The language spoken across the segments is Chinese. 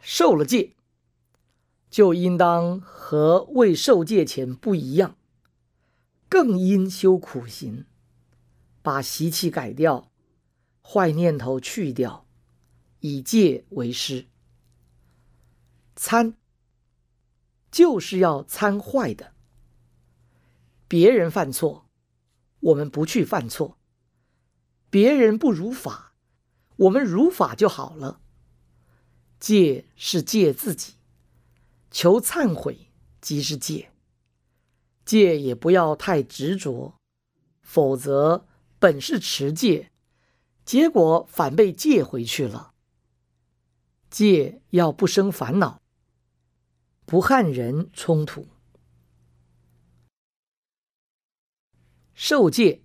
受了戒，就应当和未受戒前不一样，更应修苦行，把习气改掉，坏念头去掉，以戒为师。参就是要参坏的，别人犯错，我们不去犯错；别人不如法，我们如法就好了。戒是戒自己，求忏悔即是戒。戒也不要太执着，否则本是持戒，结果反被戒回去了。戒要不生烦恼。不和人冲突，受戒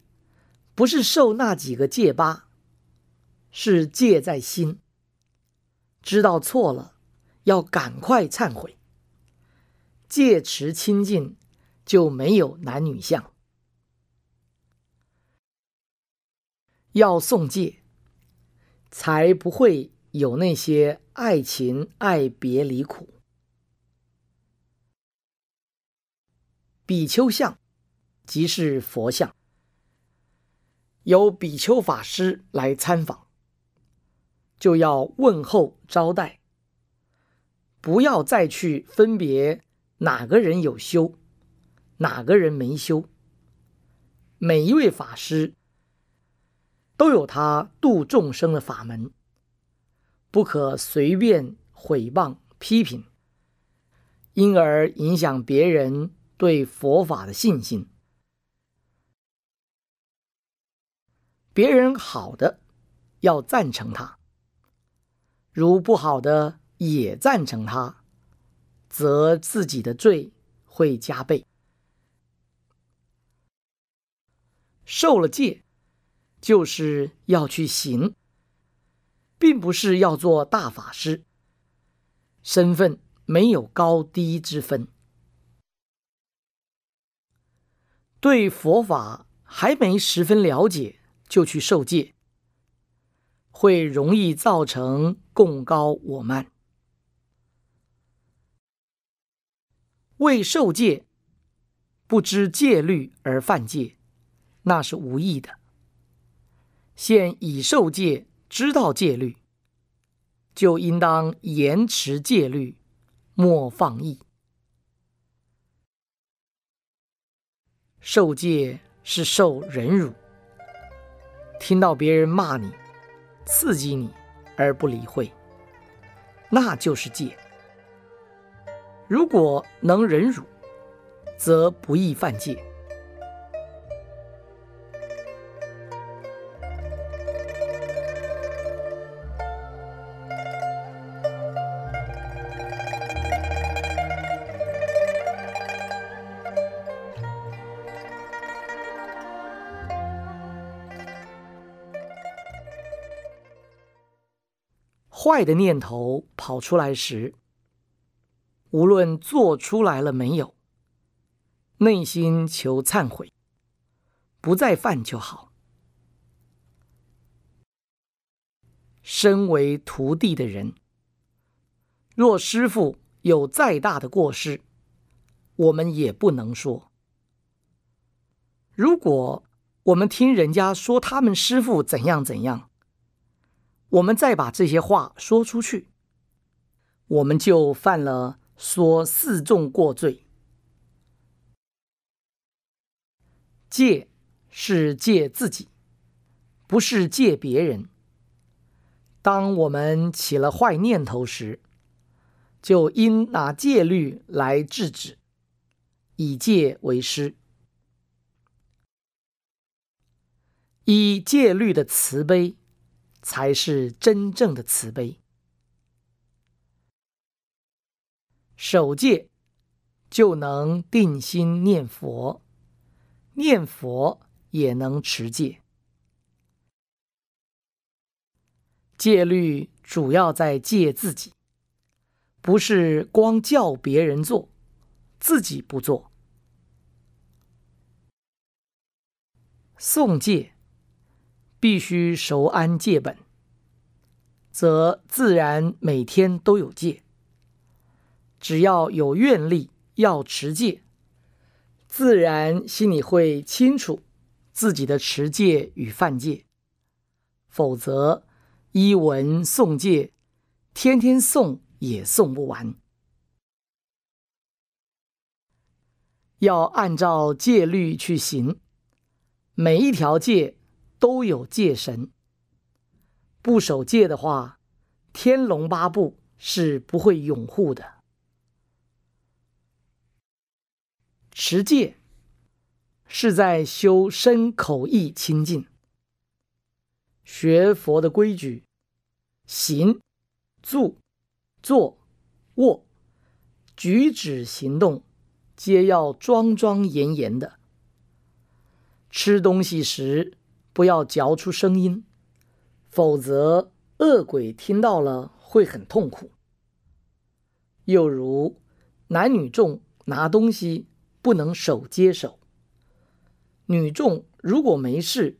不是受那几个戒疤，是戒在心。知道错了，要赶快忏悔。戒持清净，就没有男女相。要诵戒，才不会有那些爱情爱别离苦。比丘像，即是佛像。由比丘法师来参访，就要问候招待，不要再去分别哪个人有修，哪个人没修。每一位法师都有他度众生的法门，不可随便毁谤批评，因而影响别人。对佛法的信心，别人好的要赞成他，如不好的也赞成他，则自己的罪会加倍。受了戒，就是要去行，并不是要做大法师，身份没有高低之分。对佛法还没十分了解，就去受戒，会容易造成共高我慢。为受戒，不知戒律而犯戒，那是无益的。现已受戒，知道戒律，就应当严持戒律，莫放逸。受戒是受忍辱，听到别人骂你、刺激你而不理会，那就是戒。如果能忍辱，则不易犯戒。坏的念头跑出来时，无论做出来了没有，内心求忏悔，不再犯就好。身为徒弟的人，若师傅有再大的过失，我们也不能说。如果我们听人家说他们师傅怎样怎样，我们再把这些话说出去，我们就犯了说四众过罪。戒是戒自己，不是戒别人。当我们起了坏念头时，就应拿戒律来制止，以戒为师，以戒律的慈悲。才是真正的慈悲。守戒就能定心念佛，念佛也能持戒。戒律主要在戒自己，不是光叫别人做，自己不做。诵戒。必须熟谙戒本，则自然每天都有戒。只要有愿力要持戒，自然心里会清楚自己的持戒与犯戒。否则，依文诵戒，天天诵也诵不完。要按照戒律去行，每一条戒都有戒神。不守戒的话，天龙八部是不会拥护的。持戒是在修身口意清净，学佛的规矩，行、住、坐、卧，举止行动。皆要庄庄严严的。吃东西时不要嚼出声音，否则恶鬼听到了会很痛苦。又如男女众拿东西不能手接手，女众如果没事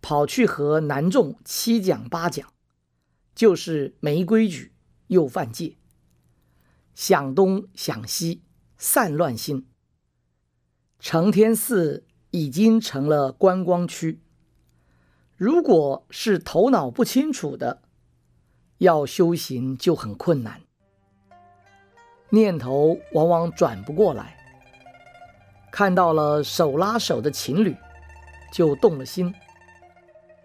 跑去和男众七讲八讲，就是没规矩又犯戒，想东想西。散乱心，承天寺已经成了观光区。如果是头脑不清楚的，要修行就很困难，念头往往转不过来。看到了手拉手的情侣，就动了心，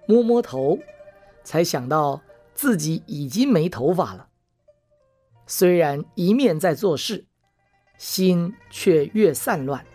摸摸头，才想到自己已经没头发了。虽然一面在做事。心却越散乱，